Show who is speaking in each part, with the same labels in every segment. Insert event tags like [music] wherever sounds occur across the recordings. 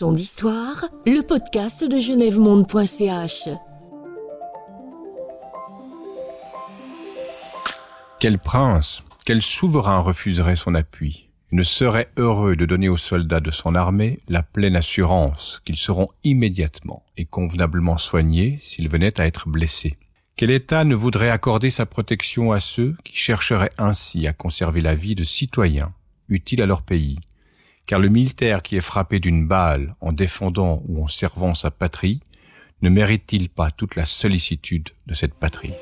Speaker 1: D'histoire, le podcast de genèvemonde.ch.
Speaker 2: Quel prince, quel souverain refuserait son appui? Ne serait heureux de donner aux soldats de son armée la pleine assurance qu'ils seront immédiatement et convenablement soignés s'ils venaient à être blessés. Quel État ne voudrait accorder sa protection à ceux qui chercheraient ainsi à conserver la vie de citoyens utiles à leur pays? Car le militaire qui est frappé d'une balle en défendant ou en servant sa patrie ne mérite-t-il pas toute la sollicitude de cette patrie?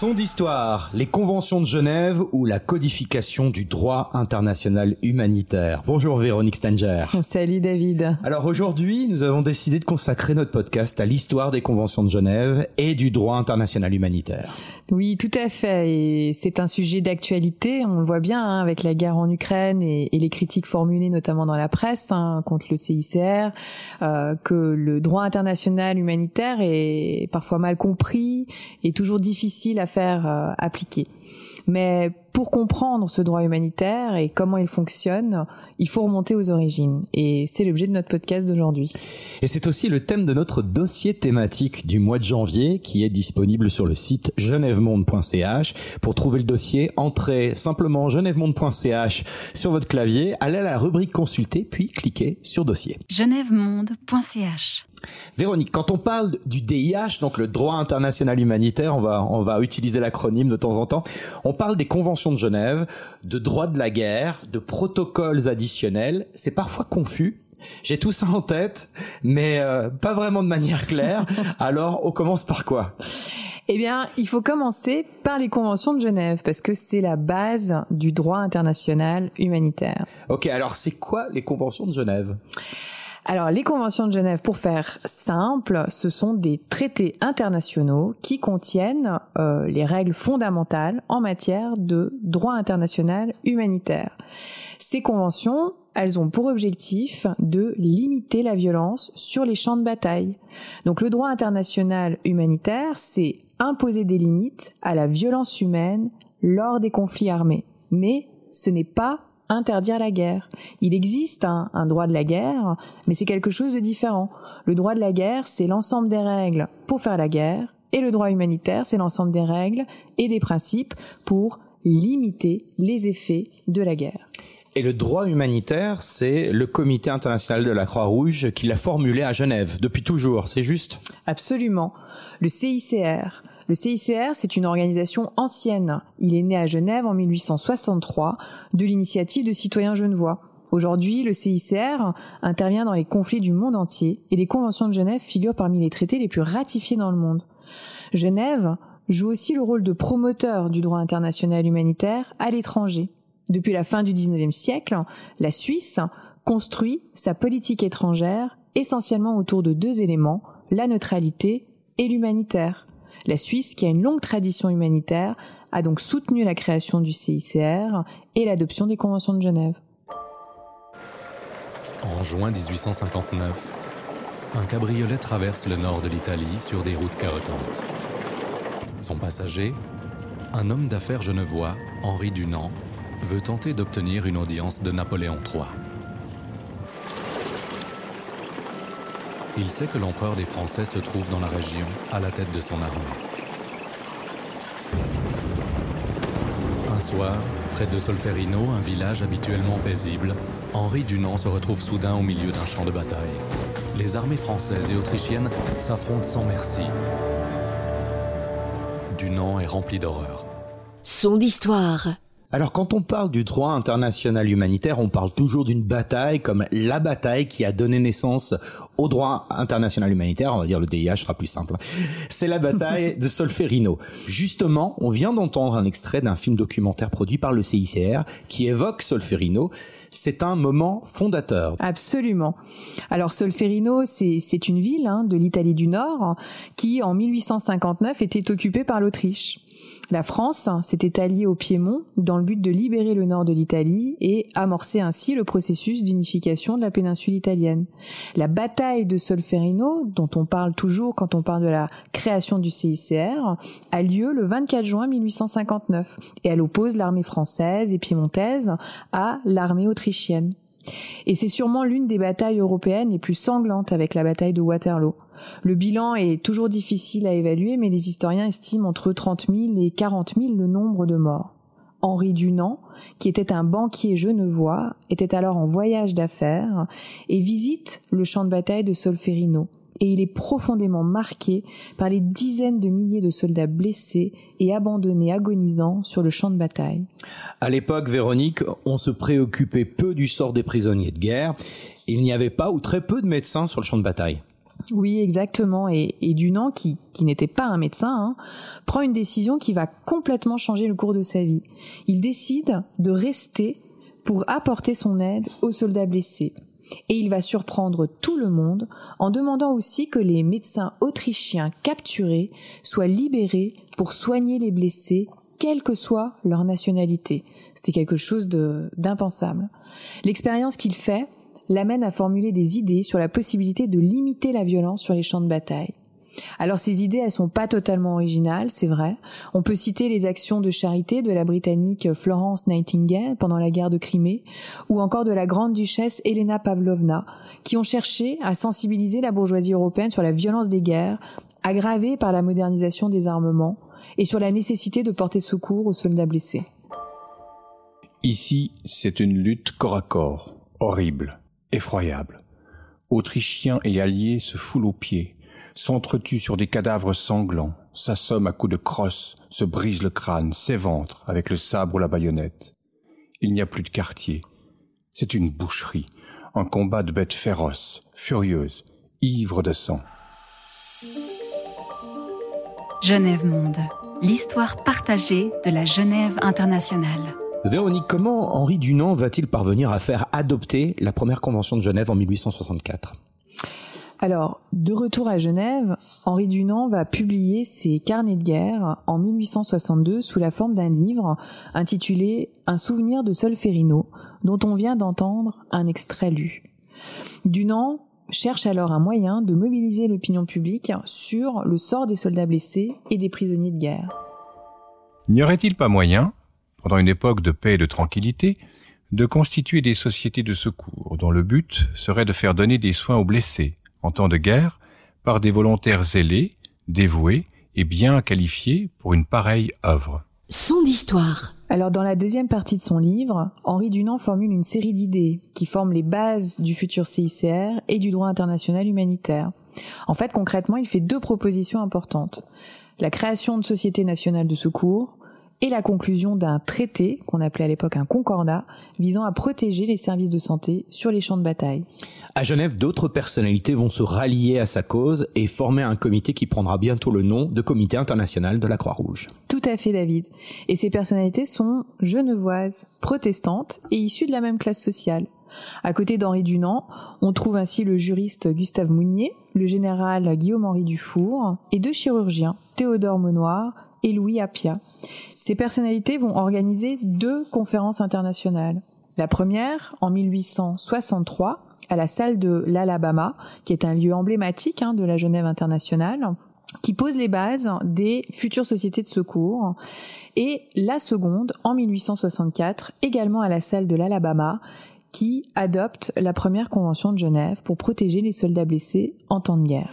Speaker 3: Son d'histoire, les conventions de Genève ou la codification du droit international humanitaire. Bonjour Véronique Stanger.
Speaker 4: Salut David.
Speaker 3: Alors aujourd'hui, nous avons décidé de consacrer notre podcast à l'histoire des conventions de Genève et du droit international humanitaire.
Speaker 4: Oui, tout à fait. Et c'est un sujet d'actualité. On le voit bien hein, avec la guerre en Ukraine et, les critiques formulées notamment dans la presse hein, contre le CICR, euh, que le droit international humanitaire est parfois mal compris et toujours difficile à faire euh, appliquer. Mais pour comprendre ce droit humanitaire et comment il fonctionne, il faut remonter aux origines. Et c'est l'objet de notre podcast d'aujourd'hui.
Speaker 3: Et c'est aussi le thème de notre dossier thématique du mois de janvier qui est disponible sur le site genèvemonde.ch. Pour trouver le dossier, entrez simplement genèvemonde.ch sur votre clavier, allez à la rubrique consulter, puis cliquez sur dossier.
Speaker 5: genèvemonde.ch
Speaker 3: Véronique, quand on parle du DIH, donc le droit international humanitaire, on va, on va utiliser l'acronyme de temps en temps, on parle des conventions de Genève, de droit de la guerre, de protocoles additionnels. C'est parfois confus. J'ai tout ça en tête, mais euh, pas vraiment de manière claire. [laughs] Alors, on commence par quoi?
Speaker 4: Eh bien, il faut commencer par les conventions de Genève, parce que c'est la base du droit international humanitaire.
Speaker 3: Ok, alors c'est quoi les conventions de Genève?
Speaker 4: Alors, les conventions de Genève, pour faire simple, ce sont des traités internationaux qui contiennent euh, les règles fondamentales en matière de droit international humanitaire. Ces conventions, elles ont pour objectif de limiter la violence sur les champs de bataille. Donc le droit international humanitaire, c'est imposer des limites à la violence humaine lors des conflits armés. Mais ce n'est pas interdire la guerre. Il existe un, droit de la guerre, mais c'est quelque chose de différent. Le droit de la guerre, c'est l'ensemble des règles pour faire la guerre, et le droit humanitaire, c'est l'ensemble des règles et des principes pour limiter les effets de la guerre.
Speaker 3: Et le droit humanitaire, c'est le Comité international de la Croix-Rouge qui l'a formulé à Genève depuis toujours, c'est juste?
Speaker 4: Absolument. Le CICR, le CICR, c'est une organisation ancienne. Il est né à Genève en 1863 de l'initiative de citoyens genevois. Aujourd'hui, le CICR intervient dans les conflits du monde entier et les conventions de Genève figurent parmi les traités les plus ratifiés dans le monde. Genève joue aussi le rôle de promoteur du droit international humanitaire à l'étranger. Depuis la fin du XIXe siècle, la Suisse construit sa politique étrangère essentiellement autour de deux éléments, la neutralité et l'humanitaire. La Suisse, qui a une longue tradition humanitaire, a donc soutenu la création du CICR et l'adoption des conventions de Genève.
Speaker 6: En juin 1859, un cabriolet traverse le nord de l'Italie sur des routes chaotantes. Son passager, un homme d'affaires genevois, Henri Dunant, veut tenter d'obtenir une audience de Napoléon III. Il sait que l'empereur des Français se trouve dans la région, à la tête de son armée. Un soir, près de Solferino, un village habituellement paisible, Henri Dunant se retrouve soudain au milieu d'un champ de bataille. Les armées françaises et autrichiennes s'affrontent sans merci. Dunant est rempli d'horreur.
Speaker 1: Son d'histoire.
Speaker 3: Alors quand on parle du droit international humanitaire, on parle toujours d'une bataille comme la bataille qui a donné naissance au droit international humanitaire, on va dire le DIH sera plus simple. C'est la bataille [laughs] de Solferino. Justement, on vient d'entendre un extrait d'un film documentaire produit par le CICR qui évoque Solferino. C'est un moment fondateur.
Speaker 4: Absolument. Alors Solferino, c'est une ville hein, de l'Italie du Nord qui, en 1859, était occupée par l'Autriche. La France s'était alliée au Piémont dans le but de libérer le nord de l'Italie et amorcer ainsi le processus d'unification de la péninsule italienne. La bataille de Solferino, dont on parle toujours quand on parle de la création du CICR, a lieu le 24 juin 1859 et elle oppose l'armée française et piémontaise à l'armée autrichienne. Et c'est sûrement l'une des batailles européennes les plus sanglantes avec la bataille de Waterloo. Le bilan est toujours difficile à évaluer, mais les historiens estiment entre 30 000 et 40 000 le nombre de morts. Henri Dunant, qui était un banquier genevois, était alors en voyage d'affaires et visite le champ de bataille de Solferino et il est profondément marqué par les dizaines de milliers de soldats blessés et abandonnés agonisants sur le champ de bataille.
Speaker 3: À l'époque, Véronique, on se préoccupait peu du sort des prisonniers de guerre. Il n'y avait pas ou très peu de médecins sur le champ de bataille.
Speaker 4: Oui, exactement. Et, Dunant, qui, n'était pas un médecin, hein, prend une décision qui va complètement changer le cours de sa vie. Il décide de rester pour apporter son aide aux soldats blessés et il va surprendre tout le monde en demandant aussi que les médecins autrichiens capturés soient libérés pour soigner les blessés, quelle que soit leur nationalité. C'était quelque chose d'impensable. L'expérience qu'il fait l'amène à formuler des idées sur la possibilité de limiter la violence sur les champs de bataille. Alors ces idées, elles sont pas totalement originales, c'est vrai. On peut citer les actions de charité de la Britannique Florence Nightingale pendant la guerre de Crimée, ou encore de la grande duchesse Elena Pavlovna, qui ont cherché à sensibiliser la bourgeoisie européenne sur la violence des guerres, aggravée par la modernisation des armements, et sur la nécessité de porter secours aux soldats blessés.
Speaker 2: Ici, c'est une lutte corps à corps, horrible, effroyable. Autrichiens et Alliés se foulent aux pieds, s'entretue sur des cadavres sanglants, s'assomme à coups de crosse, se brise le crâne, s'éventre avec le sabre ou la baïonnette. Il n'y a plus de quartier. C'est une boucherie, un combat de bêtes féroces, furieuses, ivres de sang.
Speaker 5: Genève Monde, l'histoire partagée de la Genève internationale.
Speaker 3: Véronique, comment Henri Dunant va-t-il parvenir à faire adopter la première convention de Genève en 1864
Speaker 4: alors, de retour à Genève, Henri Dunant va publier ses carnets de guerre en 1862 sous la forme d'un livre intitulé Un souvenir de Solferino, dont on vient d'entendre un extrait lu. Dunant cherche alors un moyen de mobiliser l'opinion publique sur le sort des soldats blessés et des prisonniers de guerre.
Speaker 2: N'y aurait-il pas moyen, pendant une époque de paix et de tranquillité, de constituer des sociétés de secours dont le but serait de faire donner des soins aux blessés, en temps de guerre par des volontaires zélés, dévoués et bien qualifiés pour une pareille œuvre.
Speaker 1: Son d'histoire.
Speaker 4: Alors dans la deuxième partie de son livre, Henri Dunant formule une série d'idées qui forment les bases du futur CICR et du droit international humanitaire. En fait, concrètement, il fait deux propositions importantes. La création de sociétés nationales de secours et la conclusion d'un traité, qu'on appelait à l'époque un concordat, visant à protéger les services de santé sur les champs de bataille.
Speaker 3: À Genève, d'autres personnalités vont se rallier à sa cause et former un comité qui prendra bientôt le nom de Comité international de la Croix-Rouge.
Speaker 4: Tout à fait, David. Et ces personnalités sont genevoises, protestantes et issues de la même classe sociale. À côté d'Henri Dunant, on trouve ainsi le juriste Gustave Mounier, le général Guillaume-Henri Dufour et deux chirurgiens, Théodore Monoir et Louis Appia. Ces personnalités vont organiser deux conférences internationales. La première, en 1863, à la salle de l'Alabama, qui est un lieu emblématique hein, de la Genève internationale, qui pose les bases des futures sociétés de secours. Et la seconde, en 1864, également à la salle de l'Alabama, qui adopte la première convention de Genève pour protéger les soldats blessés en temps de guerre.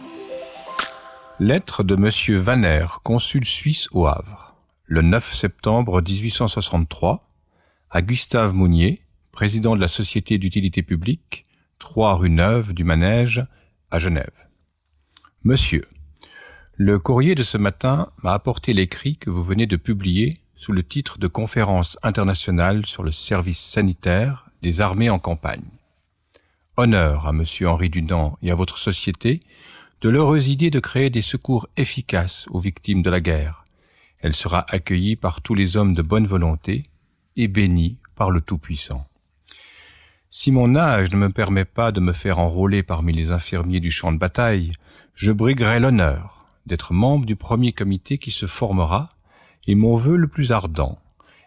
Speaker 2: Lettre de Monsieur Vanner, consul suisse au Havre, le 9 septembre 1863, à Gustave Mounier, président de la Société d'utilité publique, 3 rue Neuve du Manège, à Genève. Monsieur, le courrier de ce matin m'a apporté l'écrit que vous venez de publier sous le titre de Conférence internationale sur le service sanitaire des armées en campagne. Honneur à Monsieur Henri Dunant et à votre société de l'heureuse idée de créer des secours efficaces aux victimes de la guerre. Elle sera accueillie par tous les hommes de bonne volonté et bénie par le Tout-Puissant. Si mon âge ne me permet pas de me faire enrôler parmi les infirmiers du champ de bataille, je briguerai l'honneur d'être membre du premier comité qui se formera Et mon vœu le plus ardent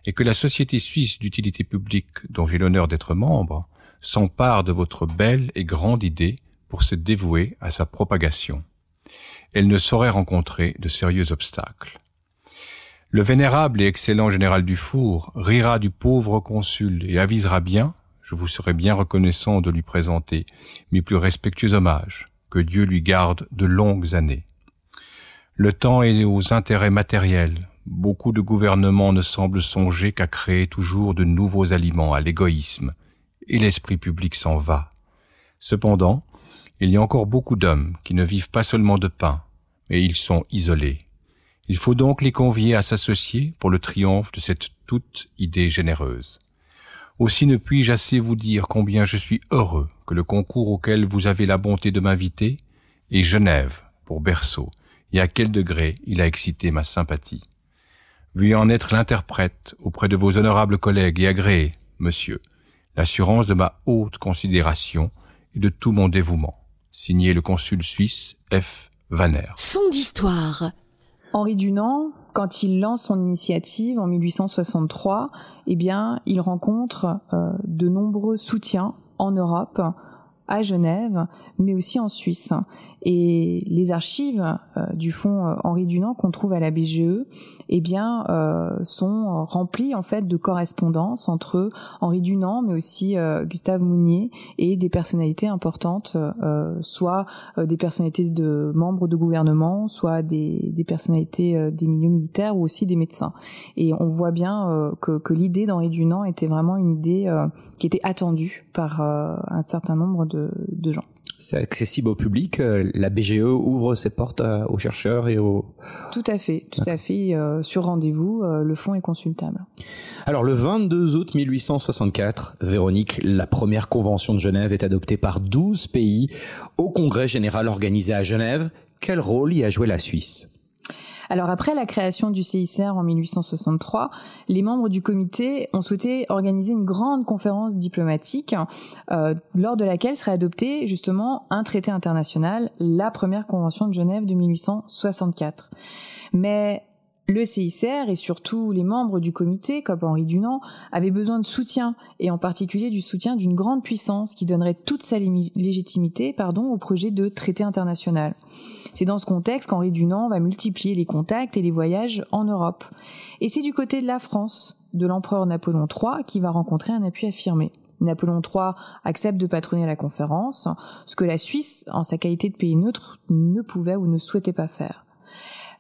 Speaker 2: est que la Société suisse d'utilité publique dont j'ai l'honneur d'être membre s'empare de votre belle et grande idée pour se dévouer à sa propagation. Elle ne saurait rencontrer de sérieux obstacles. Le vénérable et excellent général Dufour rira du pauvre consul et avisera bien, je vous serai bien reconnaissant de lui présenter mes plus respectueux hommages, que Dieu lui garde de longues années. Le temps est aux intérêts matériels. Beaucoup de gouvernements ne semblent songer qu'à créer toujours de nouveaux aliments à l'égoïsme, et l'esprit public s'en va. Cependant, il y a encore beaucoup d'hommes qui ne vivent pas seulement de pain, mais ils sont isolés. Il faut donc les convier à s'associer pour le triomphe de cette toute idée généreuse. Aussi ne puis-je assez vous dire combien je suis heureux que le concours auquel vous avez la bonté de m'inviter est Genève pour berceau, et à quel degré il a excité ma sympathie. Veuillez en être l'interprète auprès de vos honorables collègues et agréez, monsieur, l'assurance de ma haute considération et de tout mon dévouement. Signé le consul suisse F. Vanner.
Speaker 1: Son d'histoire.
Speaker 4: Henri Dunant, quand il lance son initiative en 1863, eh bien, il rencontre euh, de nombreux soutiens en Europe, à Genève, mais aussi en Suisse. Et les archives euh, du fonds euh, Henri Dunant qu'on trouve à la BGE, eh bien, euh, sont remplies en fait de correspondances entre Henri Dunant, mais aussi Gustave Mounier et des personnalités importantes, soit des personnalités de membres de gouvernement, soit des, des personnalités des milieux militaires ou aussi des médecins. Et on voit bien que, que l'idée d'Henri Dunant était vraiment une idée qui était attendue par un certain nombre de, de gens.
Speaker 3: C'est accessible au public. euh, La BGE ouvre ses portes à- aux chercheurs et aux.
Speaker 4: Tout à fait, tout à fait. euh, sur rendez-vous, euh, le fonds est consultable.
Speaker 3: Alors le 22 août 1864, Véronique, la première convention de Genève est adoptée par 12 pays au congrès général organisé à Genève. Quel rôle y a joué la Suisse?
Speaker 4: Alors après la création du CICR en 1863, les membres du comité ont souhaité organiser une grande conférence diplomatique euh, lors de laquelle serait adopté justement un traité international, la première convention de Genève de 1864. Mais le CICR et surtout les membres du comité, comme Henri Dunant, avaient besoin de soutien, et en particulier du soutien d'une grande puissance qui donnerait toute sa légitimité pardon, au projet de traité international. C'est dans ce contexte qu'Henri Dunant va multiplier les contacts et les voyages en Europe. Et c'est du côté de la France, de l'empereur Napoléon III, qui va rencontrer un appui affirmé. Napoléon III accepte de patronner la conférence, ce que la Suisse, en sa qualité de pays neutre, ne pouvait ou ne souhaitait pas faire.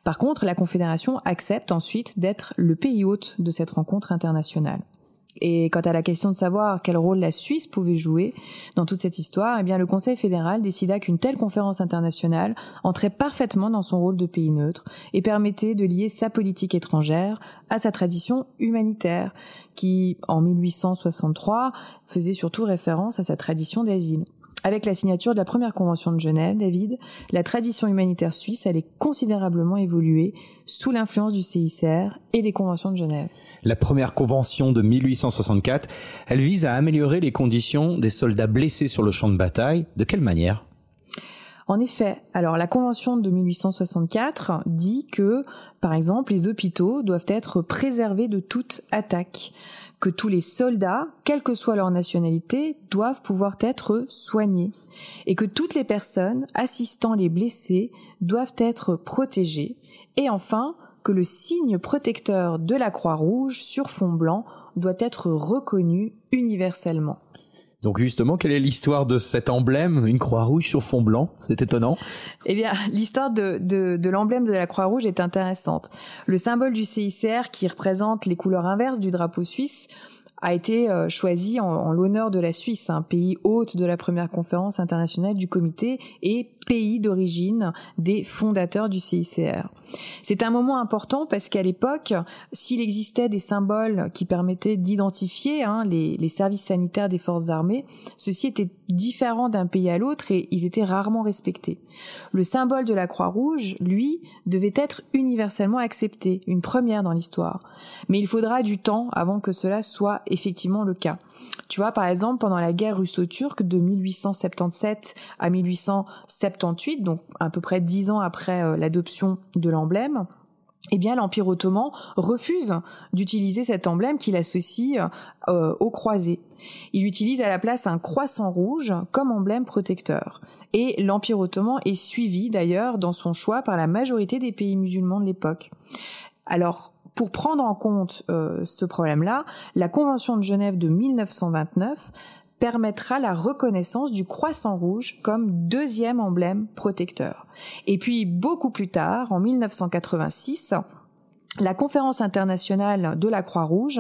Speaker 4: Par contre, la Confédération accepte ensuite d'être le pays hôte de cette rencontre internationale. Et quant à la question de savoir quel rôle la Suisse pouvait jouer dans toute cette histoire, eh bien le Conseil fédéral décida qu'une telle conférence internationale entrait parfaitement dans son rôle de pays neutre et permettait de lier sa politique étrangère à sa tradition humanitaire, qui en 1863 faisait surtout référence à sa tradition d'asile. Avec la signature de la première convention de Genève, David, la tradition humanitaire suisse allait considérablement évoluer sous l'influence du CICR et des conventions de Genève.
Speaker 3: La première convention de 1864, elle vise à améliorer les conditions des soldats blessés sur le champ de bataille. De quelle manière?
Speaker 4: En effet, alors la convention de 1864 dit que, par exemple, les hôpitaux doivent être préservés de toute attaque, que tous les soldats, quelle que soit leur nationalité, doivent pouvoir être soignés, et que toutes les personnes assistant les blessés doivent être protégées, et enfin que le signe protecteur de la Croix-Rouge sur fond blanc doit être reconnu universellement.
Speaker 3: Donc justement, quelle est l'histoire de cet emblème Une croix rouge sur fond blanc? C'est étonnant.
Speaker 4: Eh bien, [laughs] l'histoire de, de, l'emblème de la Croix-Rouge est intéressante. Le symbole du CICR, qui représente les couleurs inverses du drapeau suisse, a été euh, choisi en, en l'honneur de la Suisse, un pays hôte de la première conférence internationale du comité et pays d'origine des fondateurs du CICR. C'est un moment important parce qu'à l'époque, s'il existait des symboles qui permettaient d'identifier hein, les, les services sanitaires des forces armées, ceci était différent d'un pays à l'autre et ils étaient rarement respectés. Le symbole de la Croix-Rouge, lui, devait être universellement accepté, une première dans l'histoire. Mais il faudra du temps avant que cela soit effectivement le cas. Tu vois, par exemple, pendant la guerre russo-turque de 1877 à 1878, donc à peu près dix ans après euh, l'adoption de l'emblème, eh bien l'Empire ottoman refuse d'utiliser cet emblème qu'il associe euh, aux croisés. Il utilise à la place un croissant rouge comme emblème protecteur. Et l'Empire ottoman est suivi d'ailleurs dans son choix par la majorité des pays musulmans de l'époque. Alors, pour prendre en compte euh, ce problème-là, la Convention de Genève de 1929 permettra la reconnaissance du croissant rouge comme deuxième emblème protecteur. Et puis beaucoup plus tard, en 1986, la conférence internationale de la Croix-Rouge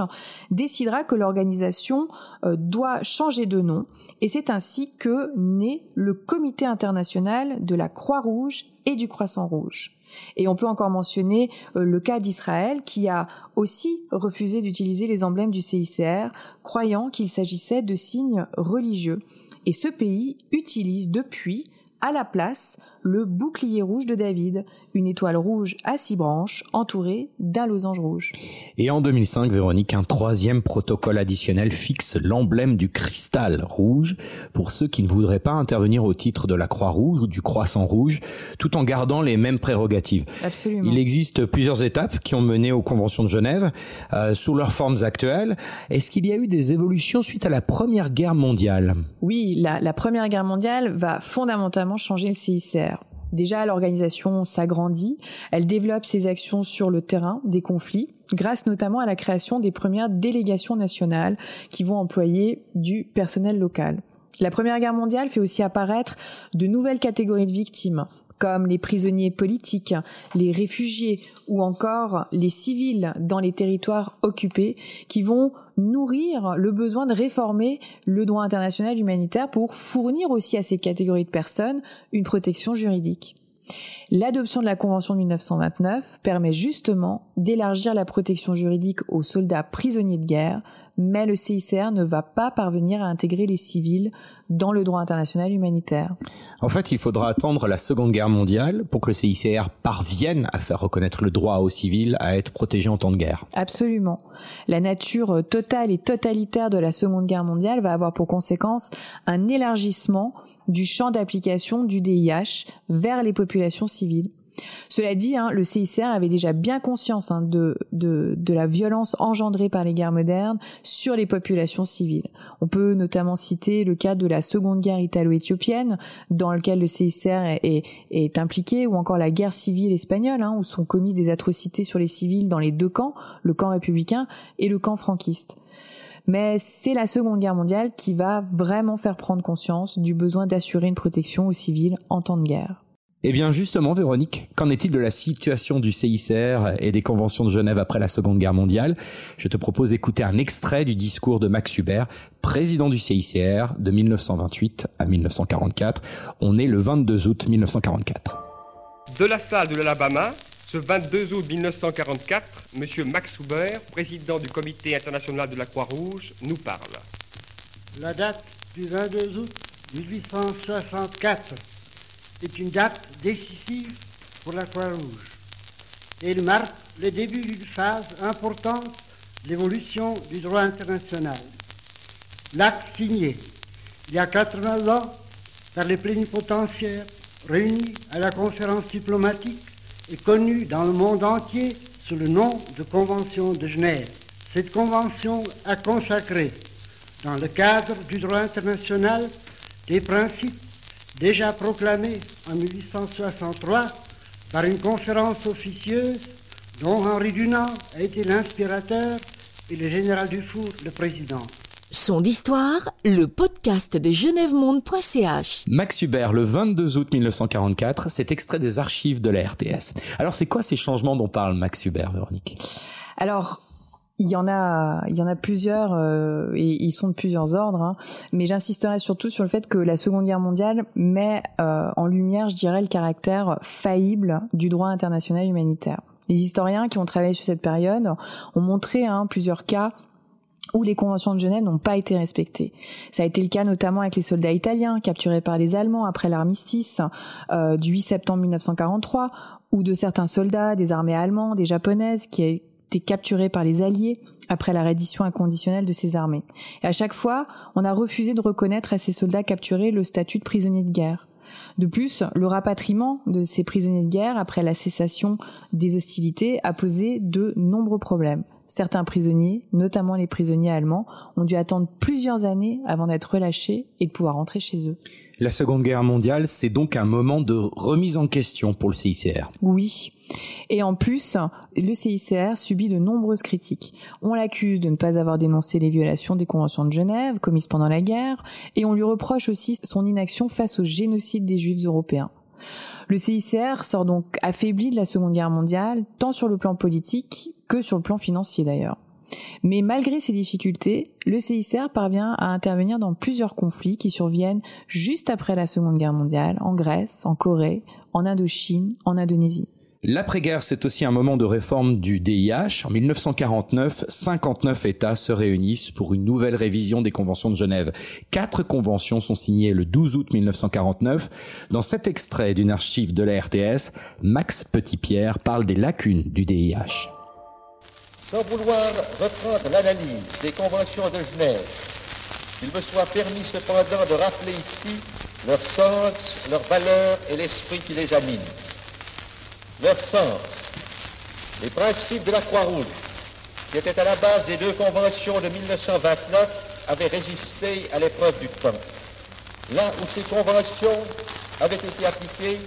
Speaker 4: décidera que l'organisation euh, doit changer de nom et c'est ainsi que naît le Comité international de la Croix-Rouge et du Croissant Rouge. Et on peut encore mentionner euh, le cas d'Israël qui a aussi refusé d'utiliser les emblèmes du CICR, croyant qu'il s'agissait de signes religieux. Et ce pays utilise depuis à la place le bouclier rouge de David, une étoile rouge à six branches entourée d'un losange rouge.
Speaker 3: Et en 2005, Véronique, un troisième protocole additionnel fixe l'emblème du cristal rouge pour ceux qui ne voudraient pas intervenir au titre de la croix rouge ou du croissant rouge, tout en gardant les mêmes prérogatives.
Speaker 4: Absolument.
Speaker 3: Il existe plusieurs étapes qui ont mené aux conventions de Genève euh, sous leurs formes actuelles. Est-ce qu'il y a eu des évolutions suite à la Première Guerre mondiale?
Speaker 4: Oui, la, la Première Guerre mondiale va fondamentalement changer le CICR. Déjà, l'organisation s'agrandit, elle développe ses actions sur le terrain des conflits, grâce notamment à la création des premières délégations nationales qui vont employer du personnel local. La Première Guerre mondiale fait aussi apparaître de nouvelles catégories de victimes, comme les prisonniers politiques, les réfugiés ou encore les civils dans les territoires occupés, qui vont nourrir le besoin de réformer le droit international humanitaire pour fournir aussi à ces catégories de personnes une protection juridique. L'adoption de la Convention de 1929 permet justement d'élargir la protection juridique aux soldats prisonniers de guerre, mais le CICR ne va pas parvenir à intégrer les civils dans le droit international humanitaire.
Speaker 3: En fait, il faudra attendre la Seconde Guerre mondiale pour que le CICR parvienne à faire reconnaître le droit aux civils à être protégés en temps de guerre.
Speaker 4: Absolument. La nature totale et totalitaire de la Seconde Guerre mondiale va avoir pour conséquence un élargissement du champ d'application du DIH vers les populations civiles. Cela dit, hein, le CICR avait déjà bien conscience hein, de, la violence engendrée par les guerres modernes sur les populations civiles. On peut notamment citer le cas de la Seconde Guerre italo-éthiopienne, dans lequel le CICR est, est, impliqué, ou encore la guerre civile espagnole, hein, où sont commises des atrocités sur les civils dans les deux camps, le camp républicain et le camp franquiste. Mais c'est la Seconde Guerre mondiale qui va vraiment faire prendre conscience du besoin d'assurer une protection aux civils en temps de guerre.
Speaker 3: Eh bien justement, Véronique, qu'en est-il de la situation du CICR et des conventions de Genève après la Seconde Guerre mondiale? Je te propose d'écouter un extrait du discours de Max Hubert, président du CICR de 1928 à 1944. On est le 22 août 1944.
Speaker 7: De la salle de l'Alabama, ce 22 août 1944, M. Max Hubert, président du Comité international de la Croix-Rouge, nous parle.
Speaker 8: La date du 22 août 1864 est une date décisive pour la Croix-Rouge. Elle marque le début d'une phase importante de l'évolution du droit international. L'acte signé il y a 80 ans par les plénipotentiaires réunis à la conférence diplomatique est connu dans le monde entier sous le nom de Convention de Genève. Cette convention a consacré, dans le cadre du droit international, des principes déjà proclamé en 1863 par une conférence officieuse dont Henri Dunant a été l'inspirateur et le général Dufour le président.
Speaker 1: Son d'histoire, le podcast de genèvemonde.ch.
Speaker 3: Max Hubert, le 22 août 1944, c'est extrait des archives de la RTS. Alors, c'est quoi ces changements dont parle Max Hubert, Véronique?
Speaker 4: Alors, il y en a, il y en a plusieurs euh, et ils sont de plusieurs ordres. Hein. Mais j'insisterai surtout sur le fait que la Seconde Guerre mondiale met euh, en lumière, je dirais, le caractère faillible du droit international humanitaire. Les historiens qui ont travaillé sur cette période ont montré hein, plusieurs cas où les conventions de Genève n'ont pas été respectées. Ça a été le cas notamment avec les soldats italiens capturés par les Allemands après l'armistice euh, du 8 septembre 1943, ou de certains soldats des armées allemandes et japonaises qui, été capturés par les Alliés après la reddition inconditionnelle de ces armées. Et à chaque fois, on a refusé de reconnaître à ces soldats capturés le statut de prisonniers de guerre. De plus, le rapatriement de ces prisonniers de guerre après la cessation des hostilités a posé de nombreux problèmes. Certains prisonniers, notamment les prisonniers allemands, ont dû attendre plusieurs années avant d'être relâchés et de pouvoir rentrer chez eux.
Speaker 3: La Seconde Guerre mondiale, c'est donc un moment de remise en question pour le CICR.
Speaker 4: Oui. Et en plus, le CICR subit de nombreuses critiques. On l'accuse de ne pas avoir dénoncé les violations des conventions de Genève commises pendant la guerre, et on lui reproche aussi son inaction face au génocide des Juifs européens. Le CICR sort donc affaibli de la Seconde Guerre mondiale, tant sur le plan politique que sur le plan financier d'ailleurs. Mais malgré ces difficultés, le CICR parvient à intervenir dans plusieurs conflits qui surviennent juste après la Seconde Guerre mondiale, en Grèce, en Corée, en Indochine, en Indonésie.
Speaker 3: L'après-guerre, c'est aussi un moment de réforme du DIH. En 1949, 59 États se réunissent pour une nouvelle révision des conventions de Genève. Quatre conventions sont signées le 12 août 1949. Dans cet extrait d'une archive de la RTS, Max Petitpierre parle des lacunes du DIH.
Speaker 9: Sans vouloir reprendre l'analyse des conventions de Genève, il me soit permis cependant de rappeler ici leur sens, leur valeur et l'esprit qui les anime. Leur sens, les principes de la Croix-Rouge, qui étaient à la base des deux conventions de 1929, avaient résisté à l'épreuve du temps. Là où ces conventions avaient été appliquées,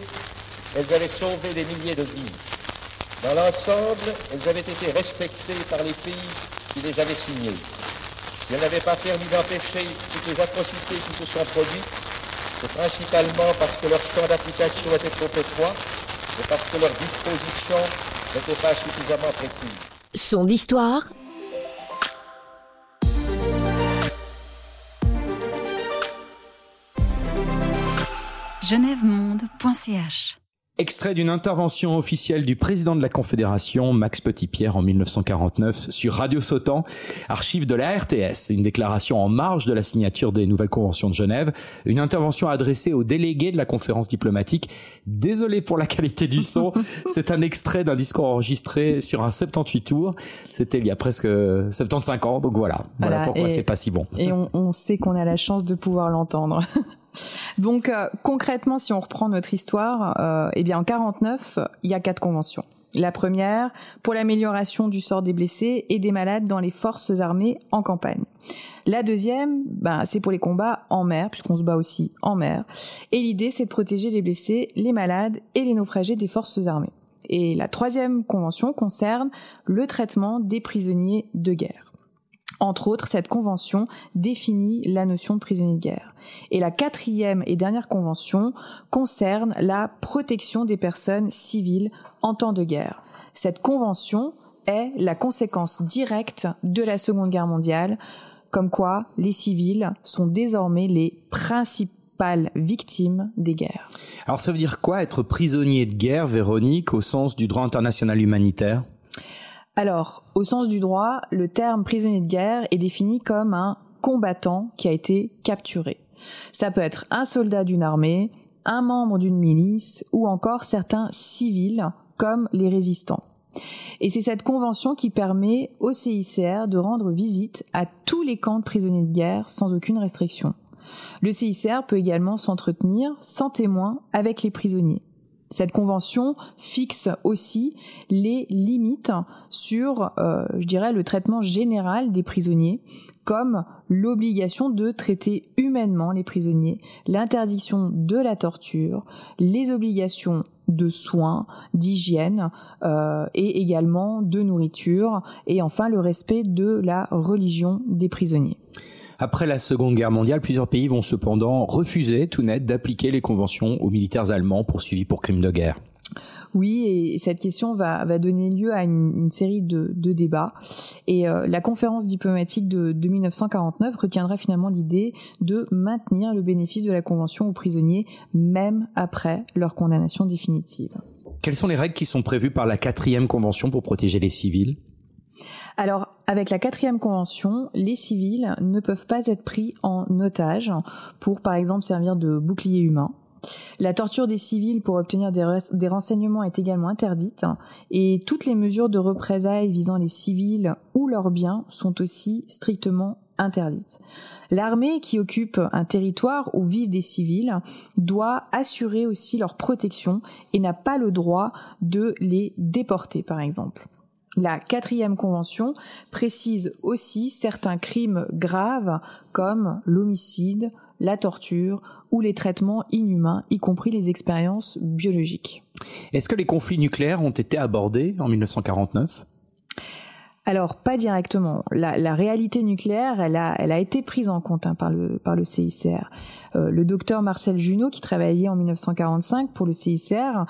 Speaker 9: elles avaient sauvé des milliers de vies. Dans l'ensemble, elles avaient été respectées par les pays qui les avaient signées. Si elles n'avaient pas permis d'empêcher toutes les atrocités qui se sont produites, c'est principalement parce que leur champ d'application était trop étroit et parce que leurs dispositions n'étaient pas suffisamment précises.
Speaker 1: Son d'histoire.
Speaker 5: genèvemonde.ch
Speaker 3: Extrait d'une intervention officielle du président de la Confédération, Max Petitpierre, en 1949, sur Radio Sautan, archive de la RTS, une déclaration en marge de la signature des nouvelles conventions de Genève, une intervention adressée aux délégués de la conférence diplomatique. Désolé pour la qualité du son, [laughs] c'est un extrait d'un discours enregistré sur un 78 tours. C'était il y a presque 75 ans, donc voilà. Voilà,
Speaker 4: Voilà,
Speaker 3: pourquoi c'est pas si bon.
Speaker 4: Et on, on sait qu'on a la chance de pouvoir l'entendre. [laughs] Donc euh, concrètement, si on reprend notre histoire, euh, eh bien en 49, il y a quatre conventions. La première pour l'amélioration du sort des blessés et des malades dans les forces armées en campagne. La deuxième, ben, c'est pour les combats en mer, puisqu'on se bat aussi en mer. Et l'idée, c'est de protéger les blessés, les malades et les naufragés des forces armées. Et la troisième convention concerne le traitement des prisonniers de guerre. Entre autres, cette convention définit la notion de prisonnier de guerre. Et la quatrième et dernière convention concerne la protection des personnes civiles en temps de guerre. Cette convention est la conséquence directe de la Seconde Guerre mondiale, comme quoi les civils sont désormais les principales victimes des guerres.
Speaker 3: Alors ça veut dire quoi être prisonnier de guerre, Véronique, au sens du droit international humanitaire?
Speaker 4: Alors, au sens du droit, le terme prisonnier de guerre est défini comme un combattant qui a été capturé. Ça peut être un soldat d'une armée, un membre d'une milice ou encore certains civils comme les résistants. Et c'est cette convention qui permet au CICR de rendre visite à tous les camps de prisonniers de guerre sans aucune restriction. Le CICR peut également s'entretenir sans témoin avec les prisonniers. Cette convention fixe aussi les limites sur, euh, je dirais, le traitement général des prisonniers, comme l'obligation de traiter humainement les prisonniers, l'interdiction de la torture, les obligations de soins, d'hygiène euh, et également de nourriture, et enfin le respect de la religion des prisonniers.
Speaker 3: Après la Seconde Guerre mondiale, plusieurs pays vont cependant refuser tout net d'appliquer les conventions aux militaires allemands poursuivis pour crimes de guerre.
Speaker 4: Oui, et cette question va, va donner lieu à une, une série de, de débats. Et euh, la conférence diplomatique de, de 1949 retiendra finalement l'idée de maintenir le bénéfice de la Convention aux prisonniers, même après leur condamnation définitive.
Speaker 3: Quelles sont les règles qui sont prévues par la quatrième convention pour protéger les civils?
Speaker 4: Alors, avec la quatrième convention, les civils ne peuvent pas être pris en otage pour, par exemple, servir de bouclier humain. La torture des civils pour obtenir des, renseignements est également interdite et toutes les mesures de représailles visant les civils ou leurs biens sont aussi strictement interdite. L'armée qui occupe un territoire où vivent des civils doit assurer aussi leur protection et n'a pas le droit de les déporter, par exemple. La quatrième convention précise aussi certains crimes graves comme l'homicide, la torture ou les traitements inhumains, y compris les expériences biologiques.
Speaker 3: Est-ce que les conflits nucléaires ont été abordés en 1949
Speaker 4: alors pas directement. La, réalité nucléaire, elle a, elle a été prise en compte hein, par le par le CICR. Euh, le docteur Marcel Junot, qui travaillait en 1945 pour le CICR,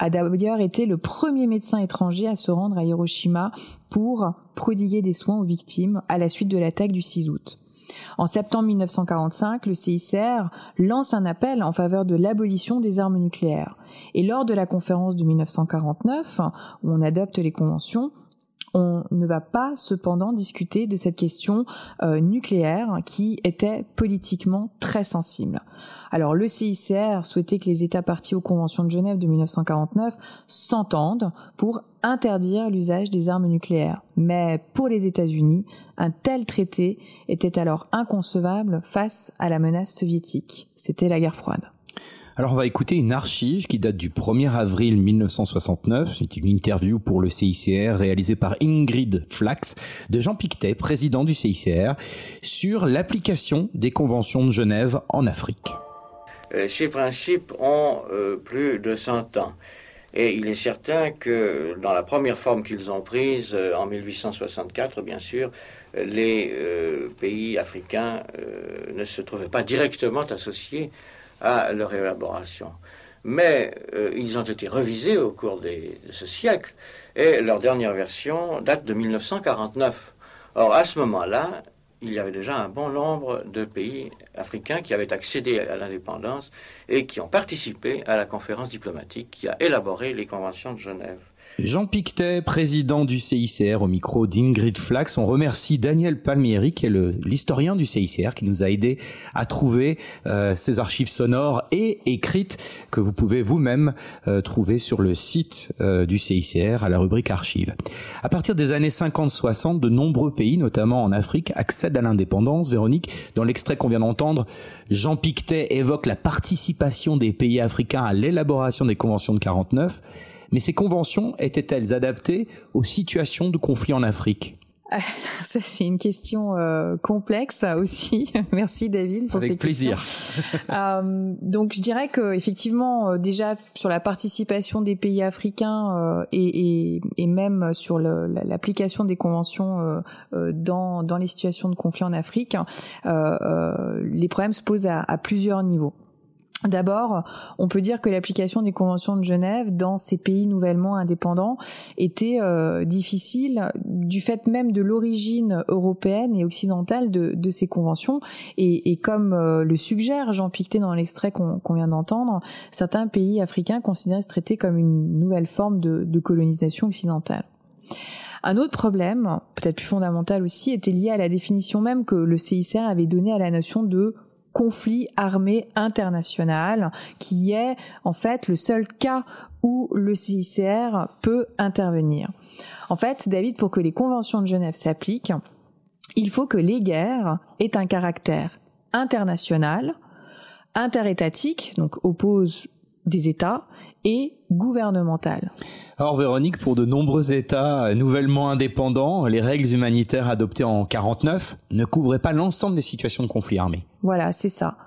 Speaker 4: a d'ailleurs été le premier médecin étranger à se rendre à Hiroshima pour prodiguer des soins aux victimes à la suite de l'attaque du 6 août. En septembre 1945, le CICR lance un appel en faveur de l'abolition des armes nucléaires. Et lors de la conférence de 1949, où on adopte les conventions, on ne va pas cependant discuter de cette question euh, nucléaire qui était politiquement très sensible. Alors le CICR souhaitait que les États partis aux conventions de Genève de 1949 s'entendent pour interdire l'usage des armes nucléaires. Mais pour les États-Unis, un tel traité était alors inconcevable face à la menace soviétique. C'était la guerre froide.
Speaker 3: Alors on va écouter une archive qui date du 1er avril 1969. C'est une interview pour le CICR réalisée par Ingrid Flax de Jean Pictet, président du CICR, sur l'application des conventions de Genève en Afrique.
Speaker 10: Euh, ces principes ont euh, plus de 100 ans. Et il est certain que dans la première forme qu'ils ont prise euh, en 1864, bien sûr, les pays africains ne se trouvaient pas directement associés à leur élaboration. Mais euh, ils ont été revisés au cours de ce siècle et leur dernière version date de 1949. Or, à ce moment-là, il y avait déjà un bon nombre de pays africains qui avaient accédé à l'indépendance et qui ont participé à la conférence diplomatique qui a élaboré les conventions de Genève.
Speaker 3: Jean Pictet, président du CICR, au micro d'Ingrid Flax. On remercie Daniel Palmieri, qui est l'historien du CICR, qui nous a aidé à trouver euh, ces archives sonores et écrites que vous pouvez vous-même euh, trouver sur le site euh, du CICR à la rubrique archives. À partir des années 50-60, de nombreux pays, notamment en Afrique, accèdent à l'indépendance. Véronique, dans l'extrait qu'on vient d'entendre, Jean Pictet évoque la participation des pays africains à l'élaboration des conventions de 49. Mais ces conventions étaient-elles adaptées aux situations de conflit en Afrique?
Speaker 4: Ça, c'est une question euh, complexe aussi. [laughs] Merci David pour
Speaker 3: Avec plaisir. [laughs]
Speaker 4: euh, donc, je dirais que effectivement, euh, déjà sur la participation des pays africains euh, et, et, et, même sur l'application des conventions dans, dans les situations de conflit en Afrique, les problèmes se posent à, à plusieurs niveaux. D'abord, on peut dire que l'application des conventions de Genève dans ces pays nouvellement indépendants était euh, difficile du fait même de l'origine européenne et occidentale de, ces conventions. Et, comme euh, le suggère Jean Pictet dans l'extrait qu'on vient d'entendre, certains pays africains considéraient ce traité comme une nouvelle forme de, de colonisation occidentale. Un autre problème, peut-être plus fondamental aussi, était lié à la définition même que le CICR avait donnée à la notion de conflit armé international, qui est en fait le seul cas où le CICR peut intervenir. En fait, David, pour que les conventions de Genève s'appliquent, il faut que les guerres aient un caractère international, interétatique, donc oppose des États, et gouvernementale.
Speaker 3: Alors Véronique, pour de nombreux États nouvellement indépendants, les règles humanitaires adoptées en 49 ne couvraient pas l'ensemble des situations de conflit armé.
Speaker 4: Voilà, c'est ça.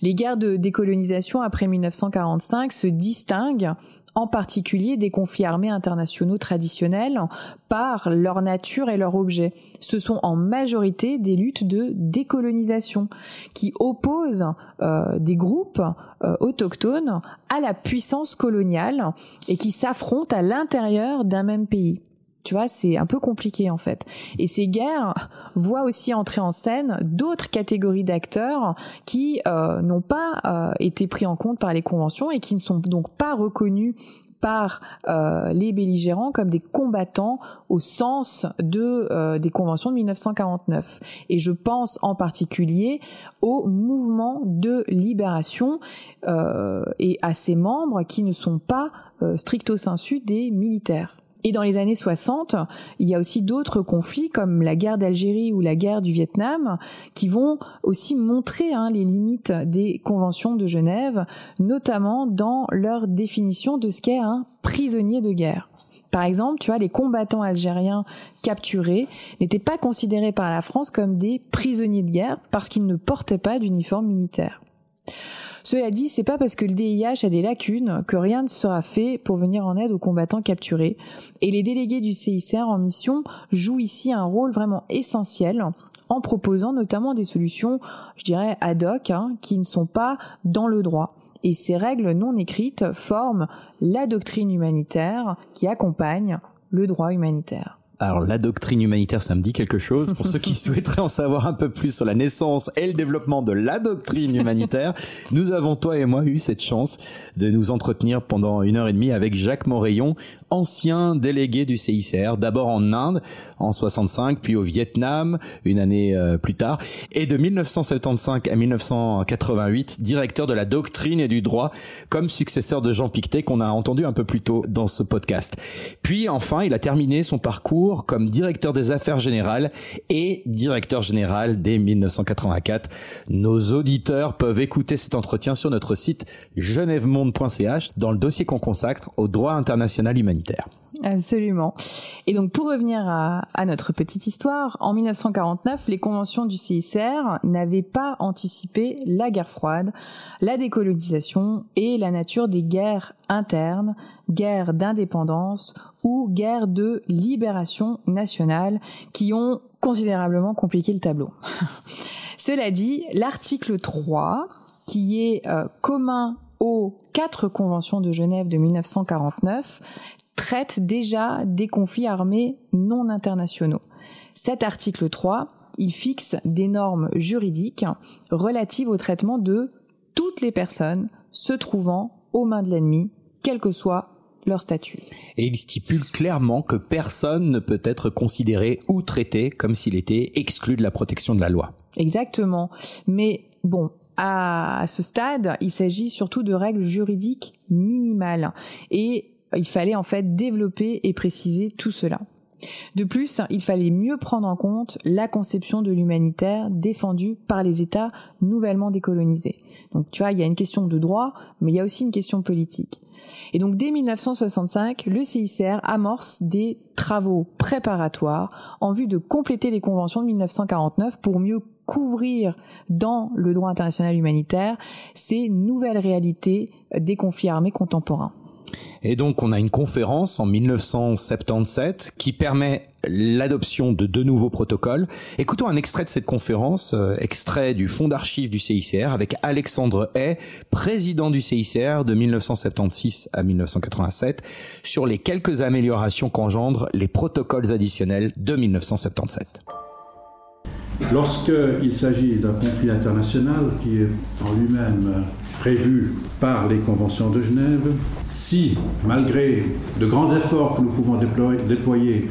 Speaker 4: Les guerres de décolonisation après 1945 se distinguent en particulier des conflits armés internationaux traditionnels, par leur nature et leur objet. Ce sont en majorité des luttes de décolonisation qui opposent euh, des groupes euh, autochtones à la puissance coloniale et qui s'affrontent à l'intérieur d'un même pays. Tu vois, c'est un peu compliqué en fait. Et ces guerres voient aussi entrer en scène d'autres catégories d'acteurs qui euh, n'ont pas euh, été pris en compte par les conventions et qui ne sont donc pas reconnus par euh, les belligérants comme des combattants au sens de des conventions de 1949 et je pense en particulier au mouvement de libération et à ses membres qui ne sont pas stricto sensu des militaires Et dans les années 60, il y a aussi d'autres conflits comme la guerre d'Algérie ou la guerre du Vietnam qui vont aussi montrer hein, les limites des conventions de Genève, notamment dans leur définition de ce qu'est un prisonnier de guerre. Par exemple, tu vois, les combattants algériens capturés n'étaient pas considérés par la France comme des prisonniers de guerre parce qu'ils ne portaient pas d'uniforme militaire. Cela dit, c'est pas parce que le DIH a des lacunes que rien ne sera fait pour venir en aide aux combattants capturés. Et les délégués du CICR en mission jouent ici un rôle vraiment essentiel en proposant notamment des solutions, je dirais, ad hoc, hein, qui ne sont pas dans le droit. Et ces règles non écrites forment la doctrine humanitaire qui accompagne le droit humanitaire.
Speaker 3: Alors la doctrine humanitaire, ça me dit quelque chose. Pour ceux qui [laughs] souhaiteraient en savoir un peu plus sur la naissance et le développement de la doctrine humanitaire, [laughs] nous avons, toi et moi, eu cette chance de nous entretenir pendant une heure et demie avec Jacques Morayon, ancien délégué du CICR, d'abord en Inde en 65, puis au Vietnam une année euh, plus tard, et de 1975 à 1988, directeur de la doctrine et du droit, comme successeur de Jean Pictet qu'on a entendu un peu plus tôt dans ce podcast. Puis enfin, il a terminé son parcours comme directeur des affaires générales et directeur général dès 1984. Nos auditeurs peuvent écouter cet entretien sur notre site genèvemonde.ch dans le dossier qu'on consacre au droit international humanitaire.
Speaker 4: Absolument. Et donc pour revenir à, notre petite histoire, en 1949, les conventions du CICR n'avaient pas anticipé la guerre froide, la décolonisation et la nature des guerres internes, guerres d'indépendance ou guerres de libération nationale qui ont considérablement compliqué le tableau. [laughs] Cela dit, l'article 3, qui est euh, commun aux quatre conventions de Genève de 1949, traite déjà des conflits armés non internationaux. Cet article 3, il fixe des normes juridiques relatives au traitement de toutes les personnes se trouvant aux mains de l'ennemi, quel que soit leur statut.
Speaker 3: Et il stipule clairement que personne ne peut être considéré ou traité comme s'il était exclu de la protection de la loi.
Speaker 4: Exactement. Mais bon, à ce stade, il s'agit surtout de règles juridiques minimales. Et il fallait en fait développer et préciser tout cela. De plus, il fallait mieux prendre en compte la conception de l'humanitaire défendue par les États nouvellement décolonisés. Donc tu vois, il y a une question de droit, mais il y a aussi une question politique. Et donc dès 1965, le CICR amorce des travaux préparatoires en vue de compléter les conventions de 1949 pour mieux couvrir dans le droit international humanitaire ces nouvelles réalités des conflits armés contemporains.
Speaker 3: Et donc on a une conférence en 1977 qui permet l'adoption de deux nouveaux protocoles. Écoutons un extrait de cette conférence, euh, extrait du fonds d'archives du CICR avec Alexandre Hay, président du CICR de 1976 à 1987, sur les quelques améliorations qu'engendrent les protocoles additionnels de 1977.
Speaker 11: Lorsqu'il s'agit d'un conflit international qui est en lui-même prévu par les conventions de Genève, si, malgré de grands efforts que nous pouvons déployer,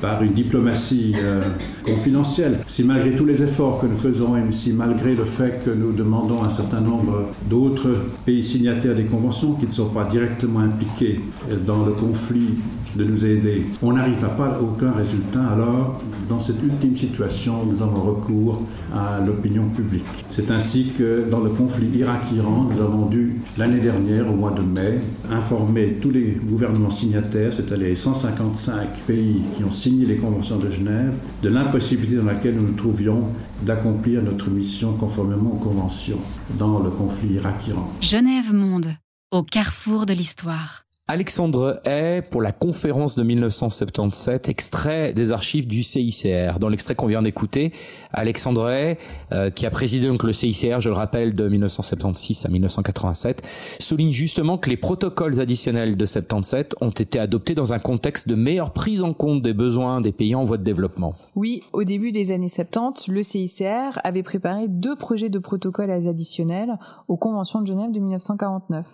Speaker 11: par une diplomatie euh, confidentielle. Si malgré tous les efforts que nous faisons et si malgré le fait que nous demandons à un certain nombre d'autres pays signataires des conventions qui ne sont pas directement impliqués dans le conflit de nous aider, on n'arrive à pas aucun résultat, alors dans cette ultime situation, nous avons recours à l'opinion publique. C'est ainsi que dans le conflit Irak-Iran, nous avons dû, l'année dernière, au mois de mai, informer tous les gouvernements signataires, c'est-à-dire les 155 pays qui ont signé les conventions de Genève, de l'impossibilité dans laquelle nous nous trouvions d'accomplir notre mission conformément aux conventions dans le conflit Irak-Iran.
Speaker 5: Genève Monde, au carrefour de l'histoire.
Speaker 3: Alexandre Hay pour la conférence de 1977, extrait des archives du CICR. Dans l'extrait qu'on vient d'écouter, Alexandre Hay, euh, qui a présidé le CICR, je le rappelle, de 1976 à 1987, souligne justement que les protocoles additionnels de 77 ont été adoptés dans un contexte de meilleure prise en compte des besoins des pays en voie de développement.
Speaker 4: Oui, au début des années 70, le CICR avait préparé deux projets de protocoles additionnels aux conventions de Genève de 1949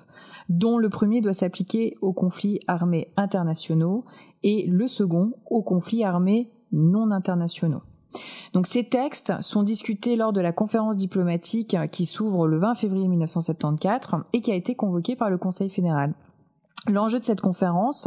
Speaker 4: dont le premier doit s'appliquer aux conflits armés internationaux et le second aux conflits armés non internationaux. Donc ces textes sont discutés lors de la conférence diplomatique qui s'ouvre le 20 février 1974 et qui a été convoquée par le Conseil fédéral. L'enjeu de cette conférence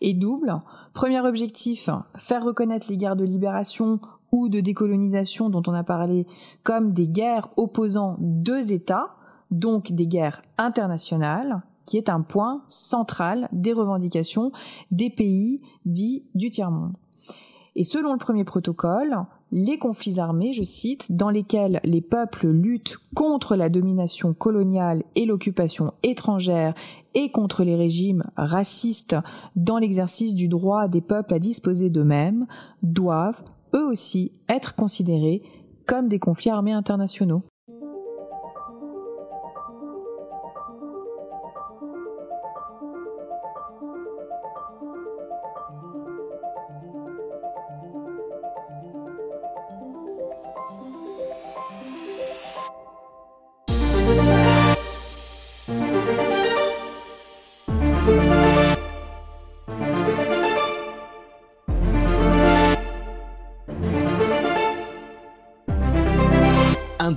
Speaker 4: est double. Premier objectif, faire reconnaître les guerres de libération ou de décolonisation dont on a parlé comme des guerres opposant deux États, donc des guerres internationales, qui est un point central des revendications des pays dits du tiers-monde. Et selon le premier protocole, les conflits armés, je cite, dans lesquels les peuples luttent contre la domination coloniale et l'occupation étrangère et contre les régimes racistes dans l'exercice du droit des peuples à disposer d'eux-mêmes, doivent, eux aussi, être considérés comme des conflits armés internationaux.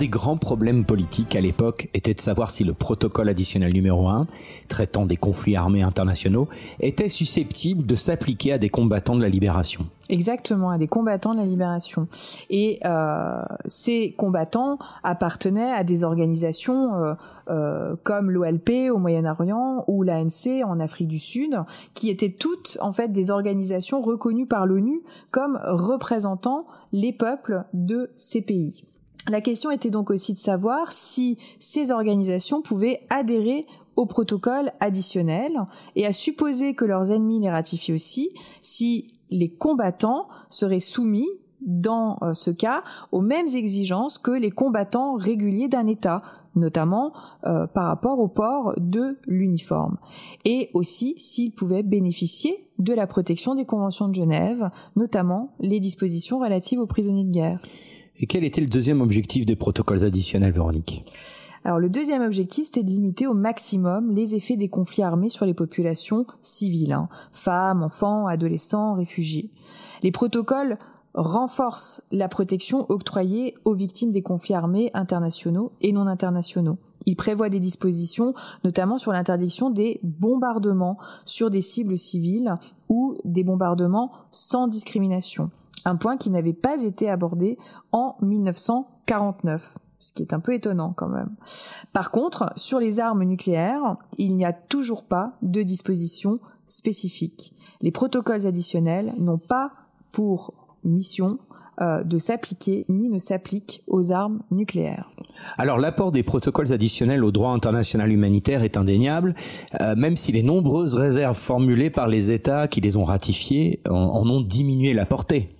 Speaker 3: Grands problèmes politiques à l'époque était de savoir si le protocole additionnel numéro 1, traitant des conflits armés internationaux, était susceptible de s'appliquer à des combattants de la libération.
Speaker 4: Exactement, à des combattants de la libération. Et euh, ces combattants appartenaient à des organisations euh, euh, comme l'OLP au Moyen-Orient ou l'ANC en Afrique du Sud, qui étaient toutes en fait des organisations reconnues par l'ONU comme représentant les peuples de ces pays. La question était donc aussi de savoir si ces organisations pouvaient adhérer au protocole additionnel et à supposer que leurs ennemis les ratifient aussi, si les combattants seraient soumis dans euh, ce cas aux mêmes exigences que les combattants réguliers d'un État, notamment euh, par rapport au port de l'uniforme, et aussi s'ils pouvaient bénéficier de la protection des conventions de Genève, notamment les dispositions relatives aux prisonniers de guerre.
Speaker 3: Et quel était le deuxième objectif des protocoles additionnels, Véronique?
Speaker 4: Alors le deuxième objectif, c'était de limiter au maximum les effets des conflits armés sur les populations civiles, hein, femmes, enfants, adolescents, réfugiés. Les protocoles renforcent la protection octroyée aux victimes des conflits armés internationaux et non internationaux. Ils prévoient des dispositions, notamment sur l'interdiction des bombardements sur des cibles civiles ou des bombardements sans discrimination un point qui n'avait pas été abordé en 1949 ce qui est un peu étonnant quand même. Par contre, sur les armes nucléaires, il n'y a toujours pas de disposition spécifique. Les protocoles additionnels n'ont pas pour mission euh, de s'appliquer ni ne s'appliquent aux armes nucléaires.
Speaker 3: Alors l'apport des protocoles additionnels au droit international humanitaire est indéniable, euh, même si les nombreuses réserves formulées par les États qui les ont ratifiés en ont diminué la portée.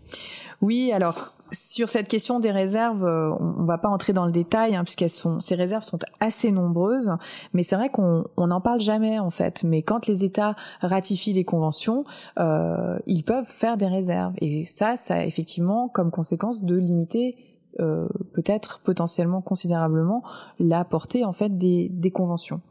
Speaker 4: Oui, alors sur cette question des réserves, euh, on, ne va pas entrer dans le détail hein, puisqu'elles sont, ces réserves sont assez nombreuses, mais c'est vrai qu'on n'en parle jamais en fait. Mais quand les États ratifient les conventions, euh, ils peuvent faire des réserves et ça, ça a effectivement comme conséquence de limiter euh, peut-être potentiellement considérablement la portée en fait des conventions.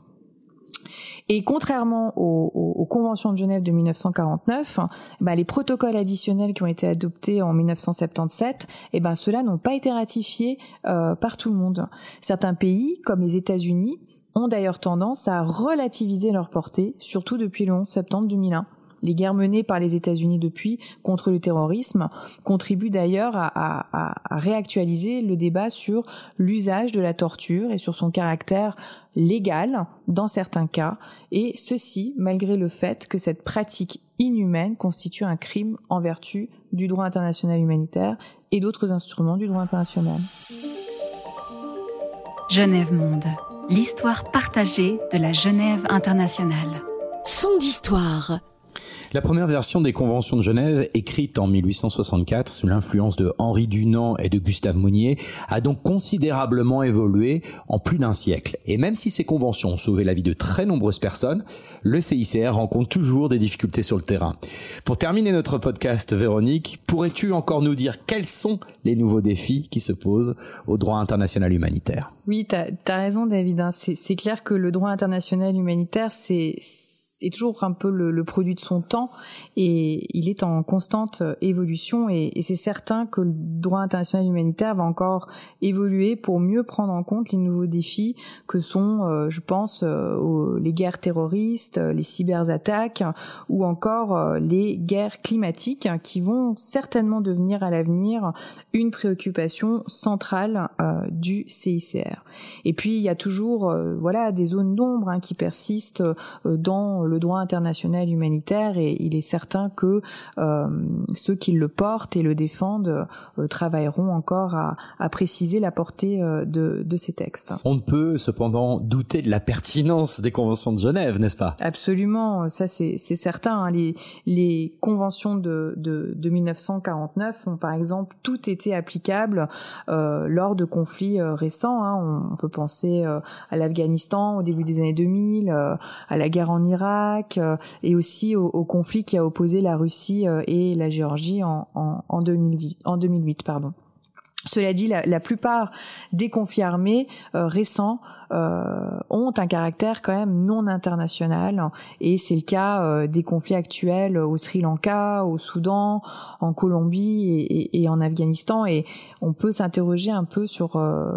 Speaker 4: Et contrairement aux, conventions de Genève de 1949, bah, les protocoles additionnels qui ont été adoptés en 1977, eh ben, ceux-là n'ont pas été ratifiés euh, par tout le monde. Certains pays, comme les États-Unis, ont d'ailleurs tendance à relativiser leur portée, surtout depuis le 11 septembre 2001. Les guerres menées par les États-Unis depuis contre le terrorisme contribuent d'ailleurs à, réactualiser le débat sur l'usage de la torture et sur son caractère légal dans certains cas, et ceci malgré le fait que cette pratique inhumaine constitue un crime en vertu du droit international humanitaire et d'autres instruments du droit international.
Speaker 5: Genève Monde, l'histoire partagée de la Genève internationale.
Speaker 1: Son d'histoire
Speaker 3: la première version des conventions de Genève, écrite en 1864 sous l'influence de Henri Dunant et de Gustave Monnier, a donc considérablement évolué en plus d'un siècle. Et même si ces conventions ont sauvé la vie de très nombreuses personnes, le CICR rencontre toujours des difficultés sur le terrain. Pour terminer notre podcast, Véronique, pourrais-tu encore nous dire quels sont les nouveaux défis qui se posent au droit international humanitaire?
Speaker 4: Oui, tu raison David. Hein. C'est clair que le droit international humanitaire, c'est est toujours un peu le, produit de son temps et il est en constante évolution et, c'est certain que le droit international humanitaire va encore évoluer pour mieux prendre en compte les nouveaux défis que sont, euh, je pense, euh, les guerres terroristes, les cyberattaques ou encore euh, les guerres climatiques qui vont certainement devenir à l'avenir une préoccupation centrale du CICR. Et puis il y a toujours voilà des zones d'ombre hein, qui persistent dans le droit international humanitaire et il est certain que euh, ceux qui le portent et le défendent euh, travailleront encore à, à, préciser la portée euh, de, de, ces textes.
Speaker 3: On ne peut cependant douter de la pertinence des conventions de Genève, n'est-ce pas?
Speaker 4: Absolument, ça c'est certain. Hein. Les, les conventions de, de, de, 1949 ont par exemple tout été applicables euh, lors de conflits récents. Hein. On, on, peut penser à l'Afghanistan au début des années 2000, à la guerre en Irak euh, et aussi au, conflit qui a opposé la Russie euh, et la Géorgie en, en, en 2008. Pardon. Cela dit, la, plupart des conflits armés euh, récents ont un caractère quand même non international et c'est le cas euh, des conflits actuels au Sri Lanka, au Soudan, en Colombie et, en Afghanistan et on peut s'interroger un peu sur euh,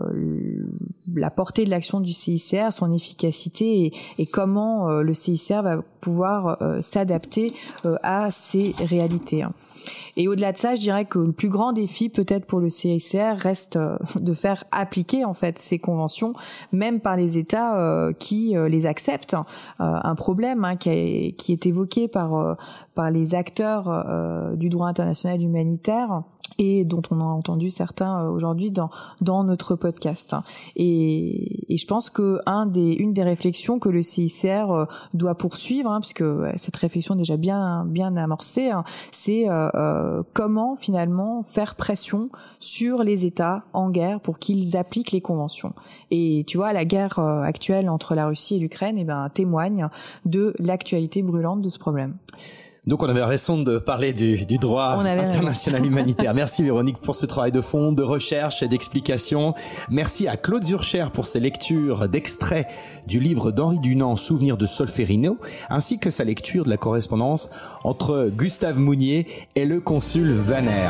Speaker 4: la portée de l'action du CICR, son efficacité et comment le CICR va pouvoir s'adapter à ces réalités. Et au-delà de ça, je dirais que le plus grand défi peut-être pour le CICR reste de faire appliquer en fait ces conventions, même par les États euh, qui euh, les acceptent. Euh, un problème hein, qui, est évoqué par par les acteurs du droit international humanitaire et dont on a entendu certains aujourd'hui dans dans notre podcast. Et, et je pense que un des une des réflexions que le CICR doit poursuivre, hein, puisque cette réflexion déjà bien bien amorcée, hein, c'est comment finalement faire pression sur les États en guerre pour qu'ils appliquent les conventions. Et tu vois, la guerre euh, actuelle entre la Russie et l'Ukraine eh ben, témoigne de l'actualité brûlante de ce problème.
Speaker 3: Donc on avait raison de parler du, du droit international [laughs] humanitaire. Merci Véronique pour ce travail de fond, de recherche et d'explication. Merci à Claude Zurcher pour ses lectures d'extraits du livre d'Henri Dunant, Souvenir de Solferino, ainsi que sa lecture de la correspondance entre Gustave Mounier et le consul Vaner.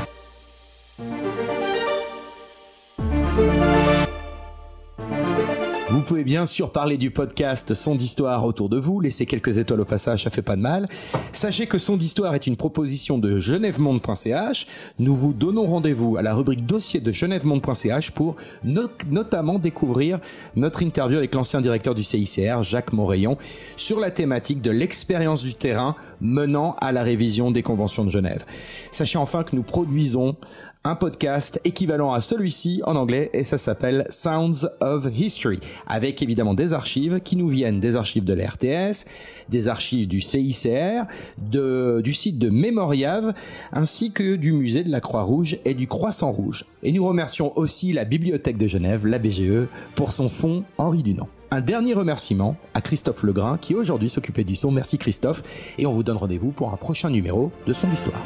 Speaker 3: Vous pouvez bien sûr parler du podcast Son d'Histoire autour de vous, laisser quelques étoiles au passage, ça fait pas de mal. Sachez que Son d'Histoire est une proposition de genèvemonde.ch. Nous vous donnons rendez-vous à la rubrique dossier de genèvemonde.ch pour notamment découvrir notre interview avec l'ancien directeur du CICR, Jacques Morayon, sur la thématique de l'expérience du terrain menant à la révision des conventions de Genève. Sachez enfin que nous produisons un podcast équivalent à celui-ci en anglais et ça s'appelle Sounds of History avec évidemment des archives qui nous viennent des archives de l'RTS, des archives du CICR, du site de Mémoriave ainsi que du musée de la Croix-Rouge et du Croissant Rouge. Et nous remercions aussi la Bibliothèque de Genève, la BGE, pour son fonds Henri Dunant. Un dernier remerciement à Christophe Legrain qui aujourd'hui s'occupait du son. Merci Christophe et on vous donne rendez-vous pour un prochain numéro de
Speaker 1: Son d'Histoire.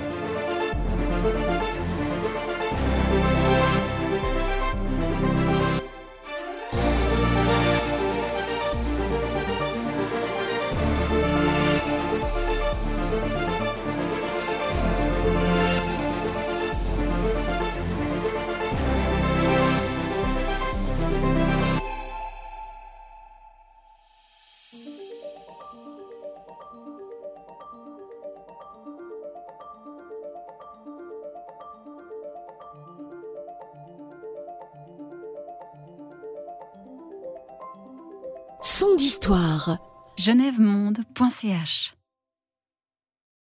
Speaker 5: genèvemonde.ch